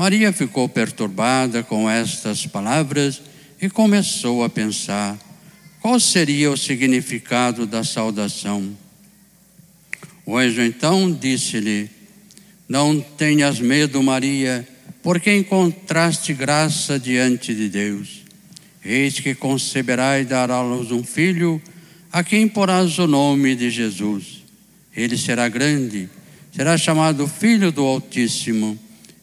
Maria ficou perturbada com estas palavras e começou a pensar: qual seria o significado da saudação? O anjo então disse-lhe: Não tenhas medo, Maria, porque encontraste graça diante de Deus. Eis que conceberá e dará à um filho, a quem porás o nome de Jesus. Ele será grande, será chamado Filho do Altíssimo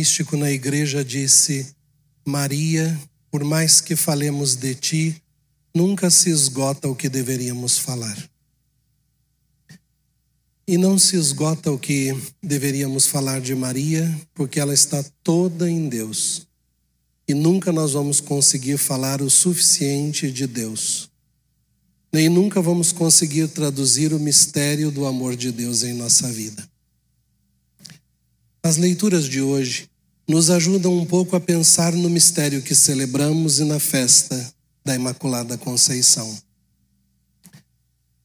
Místico na igreja disse: Maria, por mais que falemos de ti, nunca se esgota o que deveríamos falar. E não se esgota o que deveríamos falar de Maria, porque ela está toda em Deus. E nunca nós vamos conseguir falar o suficiente de Deus. Nem nunca vamos conseguir traduzir o mistério do amor de Deus em nossa vida. As leituras de hoje nos ajudam um pouco a pensar no mistério que celebramos e na festa da Imaculada Conceição.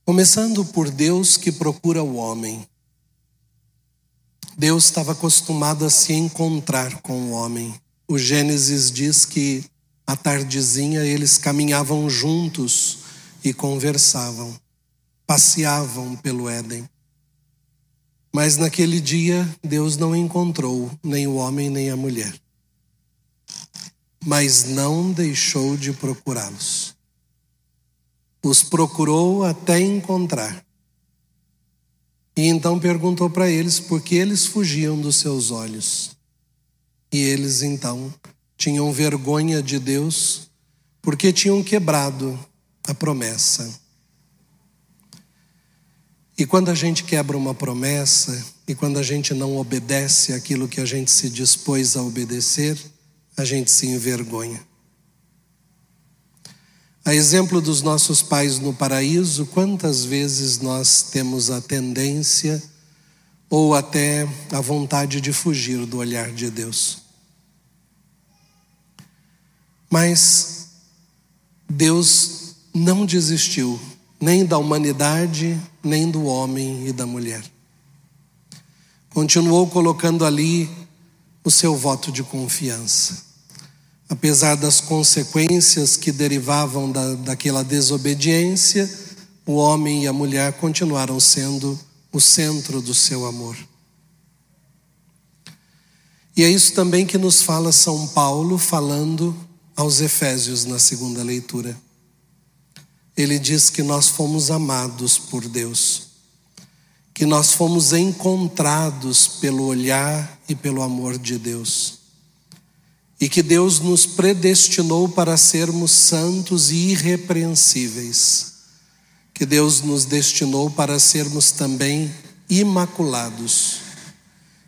Começando por Deus que procura o homem. Deus estava acostumado a se encontrar com o homem. O Gênesis diz que à tardezinha eles caminhavam juntos e conversavam, passeavam pelo Éden. Mas naquele dia Deus não encontrou nem o homem nem a mulher. Mas não deixou de procurá-los. Os procurou até encontrar. E então perguntou para eles por que eles fugiam dos seus olhos. E eles então tinham vergonha de Deus porque tinham quebrado a promessa. E quando a gente quebra uma promessa e quando a gente não obedece aquilo que a gente se dispôs a obedecer, a gente se envergonha. A exemplo dos nossos pais no paraíso, quantas vezes nós temos a tendência ou até a vontade de fugir do olhar de Deus. Mas Deus não desistiu nem da humanidade, nem do homem e da mulher. Continuou colocando ali o seu voto de confiança. Apesar das consequências que derivavam da, daquela desobediência, o homem e a mulher continuaram sendo o centro do seu amor. E é isso também que nos fala São Paulo, falando aos Efésios na segunda leitura. Ele diz que nós fomos amados por Deus, que nós fomos encontrados pelo olhar e pelo amor de Deus, e que Deus nos predestinou para sermos santos e irrepreensíveis, que Deus nos destinou para sermos também imaculados,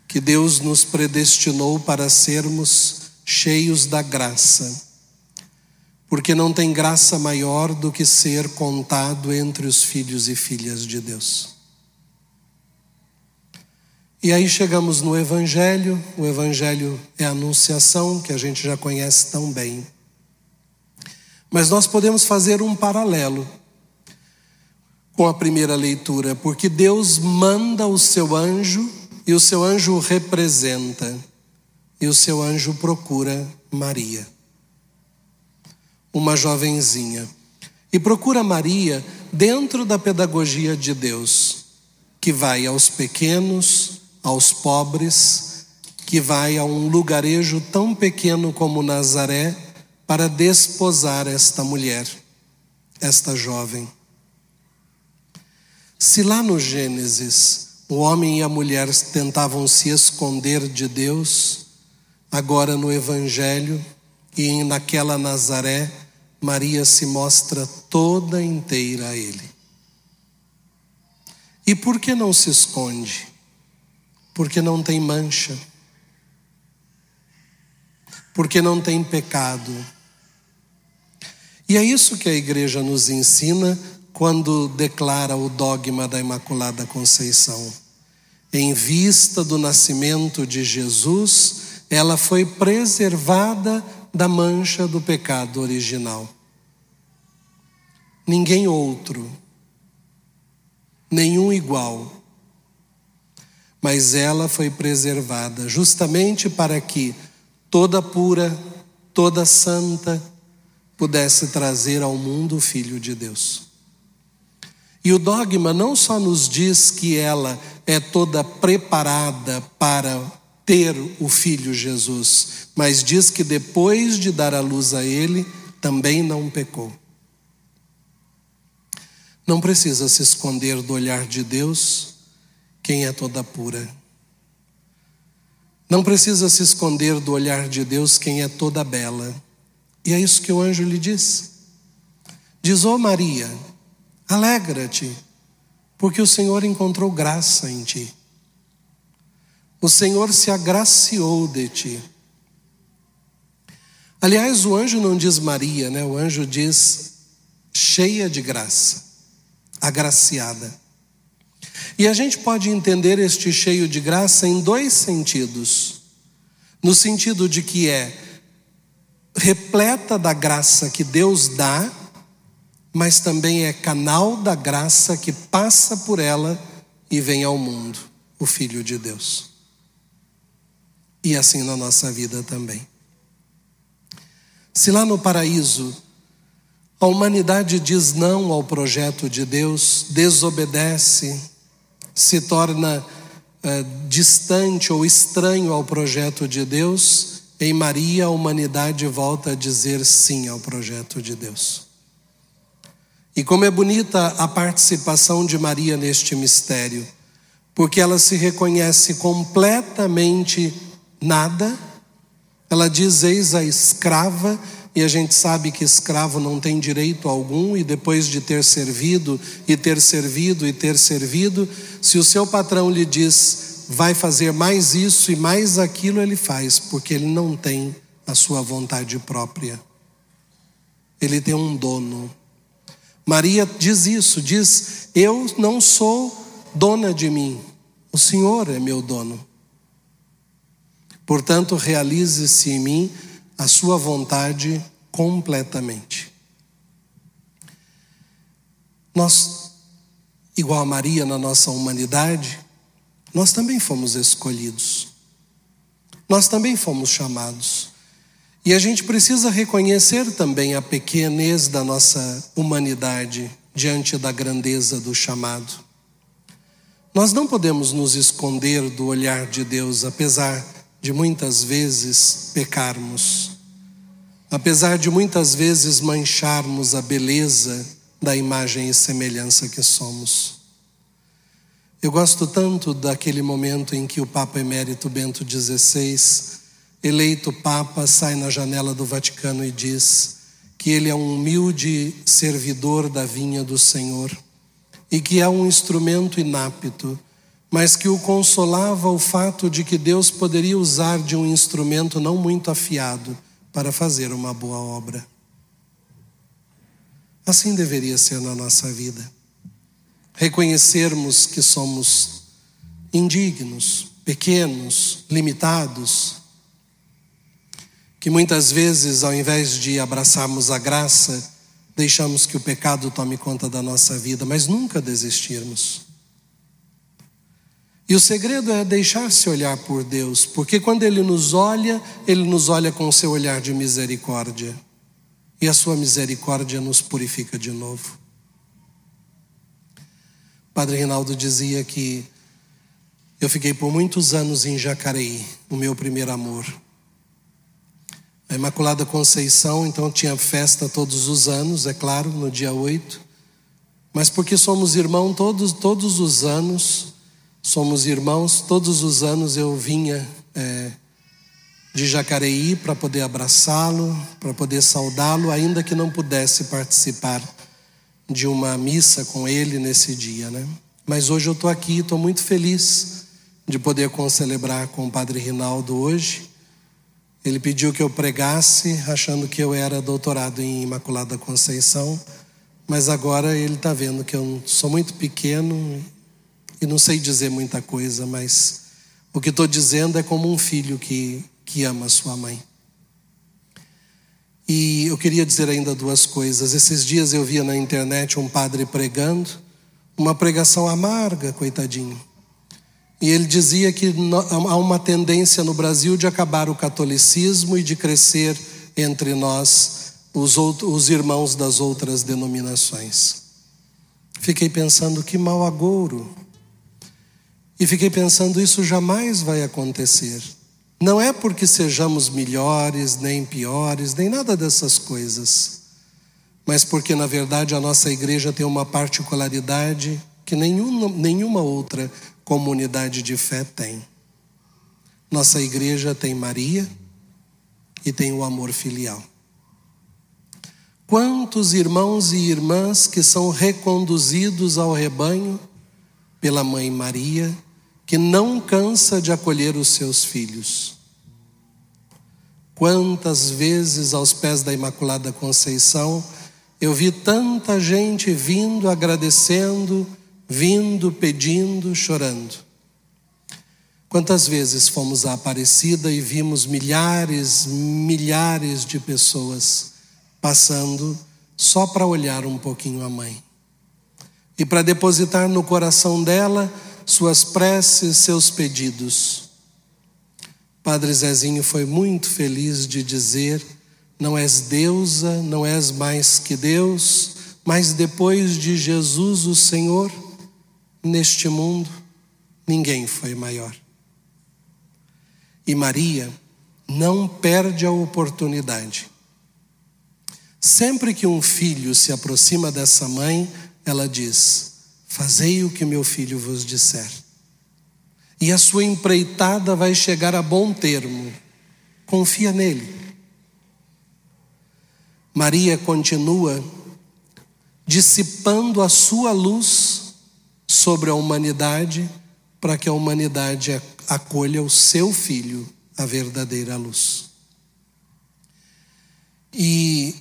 que Deus nos predestinou para sermos cheios da graça porque não tem graça maior do que ser contado entre os filhos e filhas de Deus. E aí chegamos no Evangelho, o Evangelho é a Anunciação, que a gente já conhece tão bem. Mas nós podemos fazer um paralelo com a primeira leitura, porque Deus manda o seu anjo e o seu anjo representa, e o seu anjo procura Maria uma jovenzinha. E procura Maria dentro da pedagogia de Deus, que vai aos pequenos, aos pobres, que vai a um lugarejo tão pequeno como Nazaré para desposar esta mulher, esta jovem. Se lá no Gênesis o homem e a mulher tentavam se esconder de Deus, agora no Evangelho e naquela Nazaré, Maria se mostra toda inteira a Ele. E por que não se esconde? Porque não tem mancha. Porque não tem pecado. E é isso que a igreja nos ensina quando declara o dogma da Imaculada Conceição. Em vista do nascimento de Jesus, ela foi preservada da mancha do pecado original. Ninguém outro, nenhum igual, mas ela foi preservada justamente para que toda pura, toda santa, pudesse trazer ao mundo o Filho de Deus. E o dogma não só nos diz que ela é toda preparada para ter o filho Jesus, mas diz que depois de dar a luz a ele, também não pecou. Não precisa se esconder do olhar de Deus quem é toda pura. Não precisa se esconder do olhar de Deus quem é toda bela. E é isso que o anjo lhe diz. Diz, ô oh Maria, alegra-te, porque o Senhor encontrou graça em ti. O Senhor se agraciou de ti. Aliás, o anjo não diz Maria, né? O anjo diz cheia de graça, agraciada. E a gente pode entender este cheio de graça em dois sentidos. No sentido de que é repleta da graça que Deus dá, mas também é canal da graça que passa por ela e vem ao mundo, o Filho de Deus e assim na nossa vida também. Se lá no paraíso a humanidade diz não ao projeto de Deus, desobedece, se torna é, distante ou estranho ao projeto de Deus, em Maria a humanidade volta a dizer sim ao projeto de Deus. E como é bonita a participação de Maria neste mistério, porque ela se reconhece completamente nada. Ela diz: Eis a escrava, e a gente sabe que escravo não tem direito algum, e depois de ter servido, e ter servido, e ter servido, se o seu patrão lhe diz, vai fazer mais isso e mais aquilo, ele faz, porque ele não tem a sua vontade própria. Ele tem um dono. Maria diz isso, diz: Eu não sou dona de mim, o Senhor é meu dono. Portanto, realize-se em mim a sua vontade completamente. Nós, igual a Maria na nossa humanidade, nós também fomos escolhidos. Nós também fomos chamados. E a gente precisa reconhecer também a pequenez da nossa humanidade diante da grandeza do chamado. Nós não podemos nos esconder do olhar de Deus, apesar de muitas vezes pecarmos, apesar de muitas vezes mancharmos a beleza da imagem e semelhança que somos. Eu gosto tanto daquele momento em que o Papa Emérito Bento XVI, eleito Papa, sai na janela do Vaticano e diz que ele é um humilde servidor da vinha do Senhor e que é um instrumento inapto, mas que o consolava o fato de que Deus poderia usar de um instrumento não muito afiado para fazer uma boa obra. Assim deveria ser na nossa vida. Reconhecermos que somos indignos, pequenos, limitados, que muitas vezes, ao invés de abraçarmos a graça, deixamos que o pecado tome conta da nossa vida, mas nunca desistirmos. E o segredo é deixar-se olhar por Deus, porque quando Ele nos olha, Ele nos olha com o seu olhar de misericórdia. E a sua misericórdia nos purifica de novo. Padre Rinaldo dizia que eu fiquei por muitos anos em Jacareí, o meu primeiro amor. A Imaculada Conceição, então, tinha festa todos os anos, é claro, no dia 8. Mas porque somos irmãos todos, todos os anos, somos irmãos, todos os anos eu vinha é, de Jacareí para poder abraçá-lo, para poder saudá-lo, ainda que não pudesse participar de uma missa com ele nesse dia, né? Mas hoje eu estou aqui, estou muito feliz de poder concelebrar com o Padre Rinaldo hoje ele pediu que eu pregasse, achando que eu era doutorado em Imaculada Conceição, mas agora ele está vendo que eu sou muito pequeno e não sei dizer muita coisa, mas o que estou dizendo é como um filho que, que ama sua mãe. E eu queria dizer ainda duas coisas. Esses dias eu via na internet um padre pregando, uma pregação amarga, coitadinho. E ele dizia que há uma tendência no Brasil de acabar o catolicismo e de crescer entre nós os, outros, os irmãos das outras denominações. Fiquei pensando que mau agouro. E fiquei pensando, isso jamais vai acontecer. Não é porque sejamos melhores, nem piores, nem nada dessas coisas, mas porque, na verdade, a nossa igreja tem uma particularidade que nenhuma, nenhuma outra comunidade de fé tem. Nossa igreja tem Maria e tem o amor filial. Quantos irmãos e irmãs que são reconduzidos ao rebanho pela mãe Maria, que não cansa de acolher os seus filhos. Quantas vezes aos pés da Imaculada Conceição eu vi tanta gente vindo agradecendo vindo, pedindo, chorando. Quantas vezes fomos à Aparecida e vimos milhares, milhares de pessoas passando só para olhar um pouquinho a mãe e para depositar no coração dela suas preces, seus pedidos. Padre Zezinho foi muito feliz de dizer: Não és deusa, não és mais que Deus, mas depois de Jesus, o Senhor neste mundo, ninguém foi maior. E Maria não perde a oportunidade. Sempre que um filho se aproxima dessa mãe, ela diz: Fazei o que meu filho vos disser. E a sua empreitada vai chegar a bom termo. Confia nele. Maria continua dissipando a sua luz sobre a humanidade, para que a humanidade acolha o seu filho, a verdadeira luz. E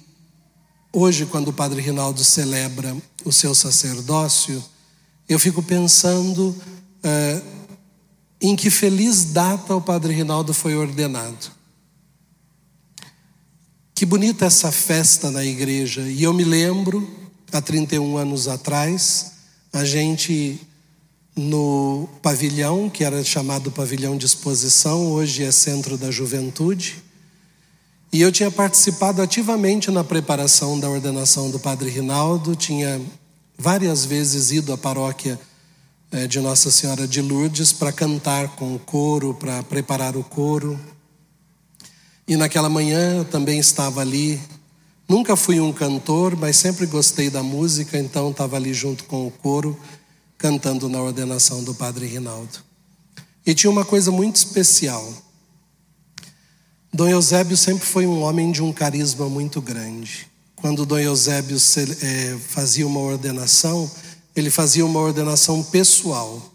hoje, quando o Padre Rinaldo celebra o seu sacerdócio, eu fico pensando é, em que feliz data o Padre Rinaldo foi ordenado. Que bonita essa festa na igreja. E eu me lembro há 31 anos atrás, a gente no pavilhão, que era chamado Pavilhão de Exposição, hoje é Centro da Juventude. E eu tinha participado ativamente na preparação da ordenação do Padre Rinaldo, tinha várias vezes ido à paróquia eh, de Nossa Senhora de Lourdes para cantar com o coro, para preparar o coro. E naquela manhã eu também estava ali. Nunca fui um cantor, mas sempre gostei da música, então estava ali junto com o coro cantando na ordenação do Padre Rinaldo. E tinha uma coisa muito especial. Dom Eusébio sempre foi um homem de um carisma muito grande. Quando Dom Eusébio é, fazia uma ordenação, ele fazia uma ordenação pessoal.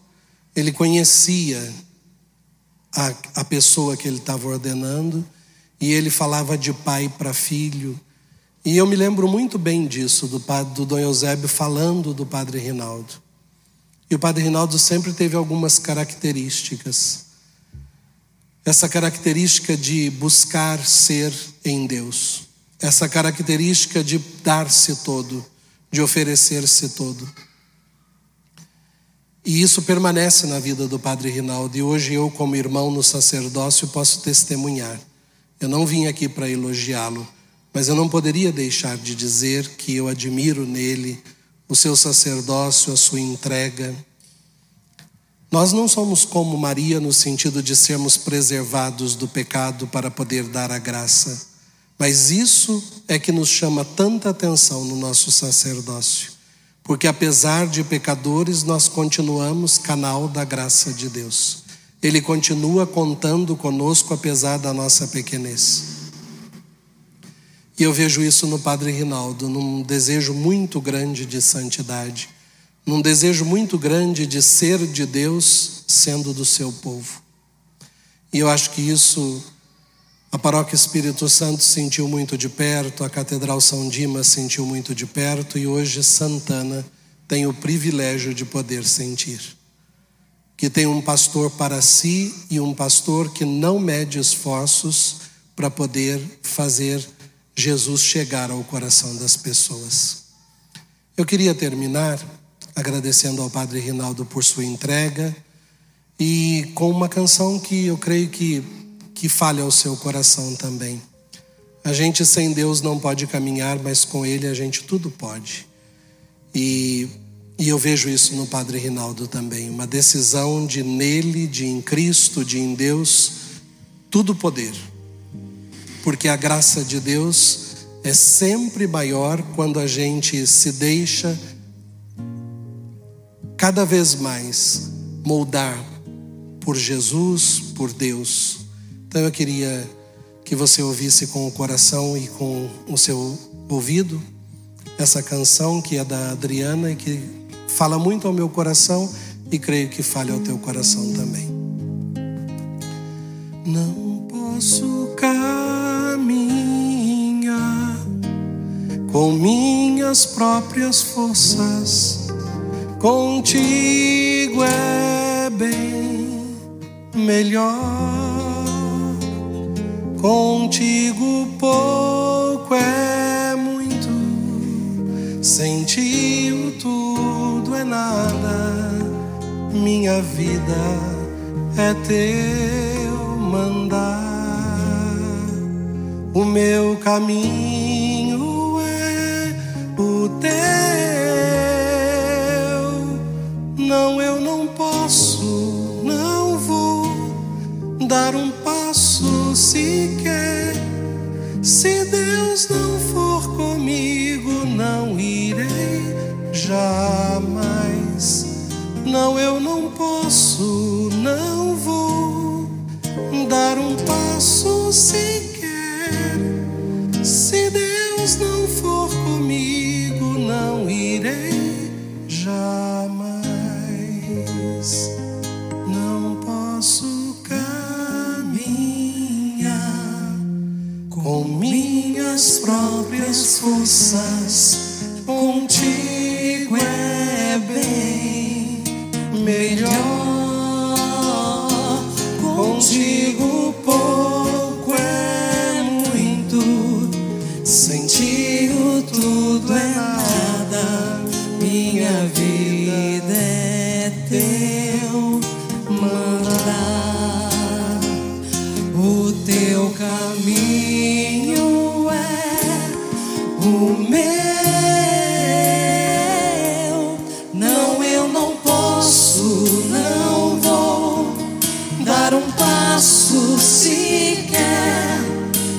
Ele conhecia a, a pessoa que ele estava ordenando e ele falava de pai para filho. E eu me lembro muito bem disso, do, do Dom Eusébio falando do Padre Rinaldo. E o Padre Rinaldo sempre teve algumas características. Essa característica de buscar ser em Deus. Essa característica de dar-se todo, de oferecer-se todo. E isso permanece na vida do Padre Rinaldo. E hoje eu, como irmão no sacerdócio, posso testemunhar. Eu não vim aqui para elogiá-lo, mas eu não poderia deixar de dizer que eu admiro nele o seu sacerdócio, a sua entrega. Nós não somos como Maria no sentido de sermos preservados do pecado para poder dar a graça, mas isso é que nos chama tanta atenção no nosso sacerdócio, porque apesar de pecadores, nós continuamos canal da graça de Deus. Ele continua contando conosco apesar da nossa pequenez. E eu vejo isso no Padre Rinaldo, num desejo muito grande de santidade, num desejo muito grande de ser de Deus, sendo do seu povo. E eu acho que isso a Paróquia Espírito Santo sentiu muito de perto, a Catedral São Dimas sentiu muito de perto e hoje Santana tem o privilégio de poder sentir. Que tem um pastor para si e um pastor que não mede esforços para poder fazer Jesus chegar ao coração das pessoas. Eu queria terminar agradecendo ao Padre Rinaldo por sua entrega e com uma canção que eu creio que, que falha ao seu coração também. A gente sem Deus não pode caminhar, mas com Ele a gente tudo pode. E, e eu vejo isso no Padre Rinaldo também, uma decisão de nele, de em Cristo, de em Deus, tudo poder porque a graça de Deus é sempre maior quando a gente se deixa cada vez mais moldar por Jesus, por Deus. Então eu queria que você ouvisse com o coração e com o seu ouvido essa canção que é da Adriana e que fala muito ao meu coração e creio que fale ao teu coração também. Não posso cair com minhas próprias forças. Contigo é bem melhor. Contigo pouco é muito. Sem ti o tudo é nada. Minha vida é teu mandar. O meu caminho o teu. Não, eu não posso, não vou dar um sequer. Se Deus com minhas próprias forças. Contigo é bem melhor. Contigo dar um passo sequer.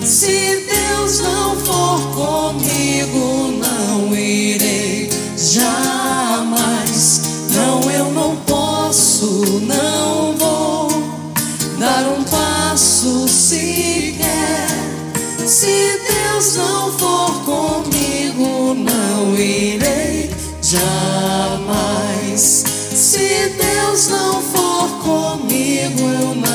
Se Deus não for comigo, não irei jamais. Não, eu não posso, não vou dar um passo sequer. Se Deus não for comigo, não irei jamais. Se Deus não for comigo, will My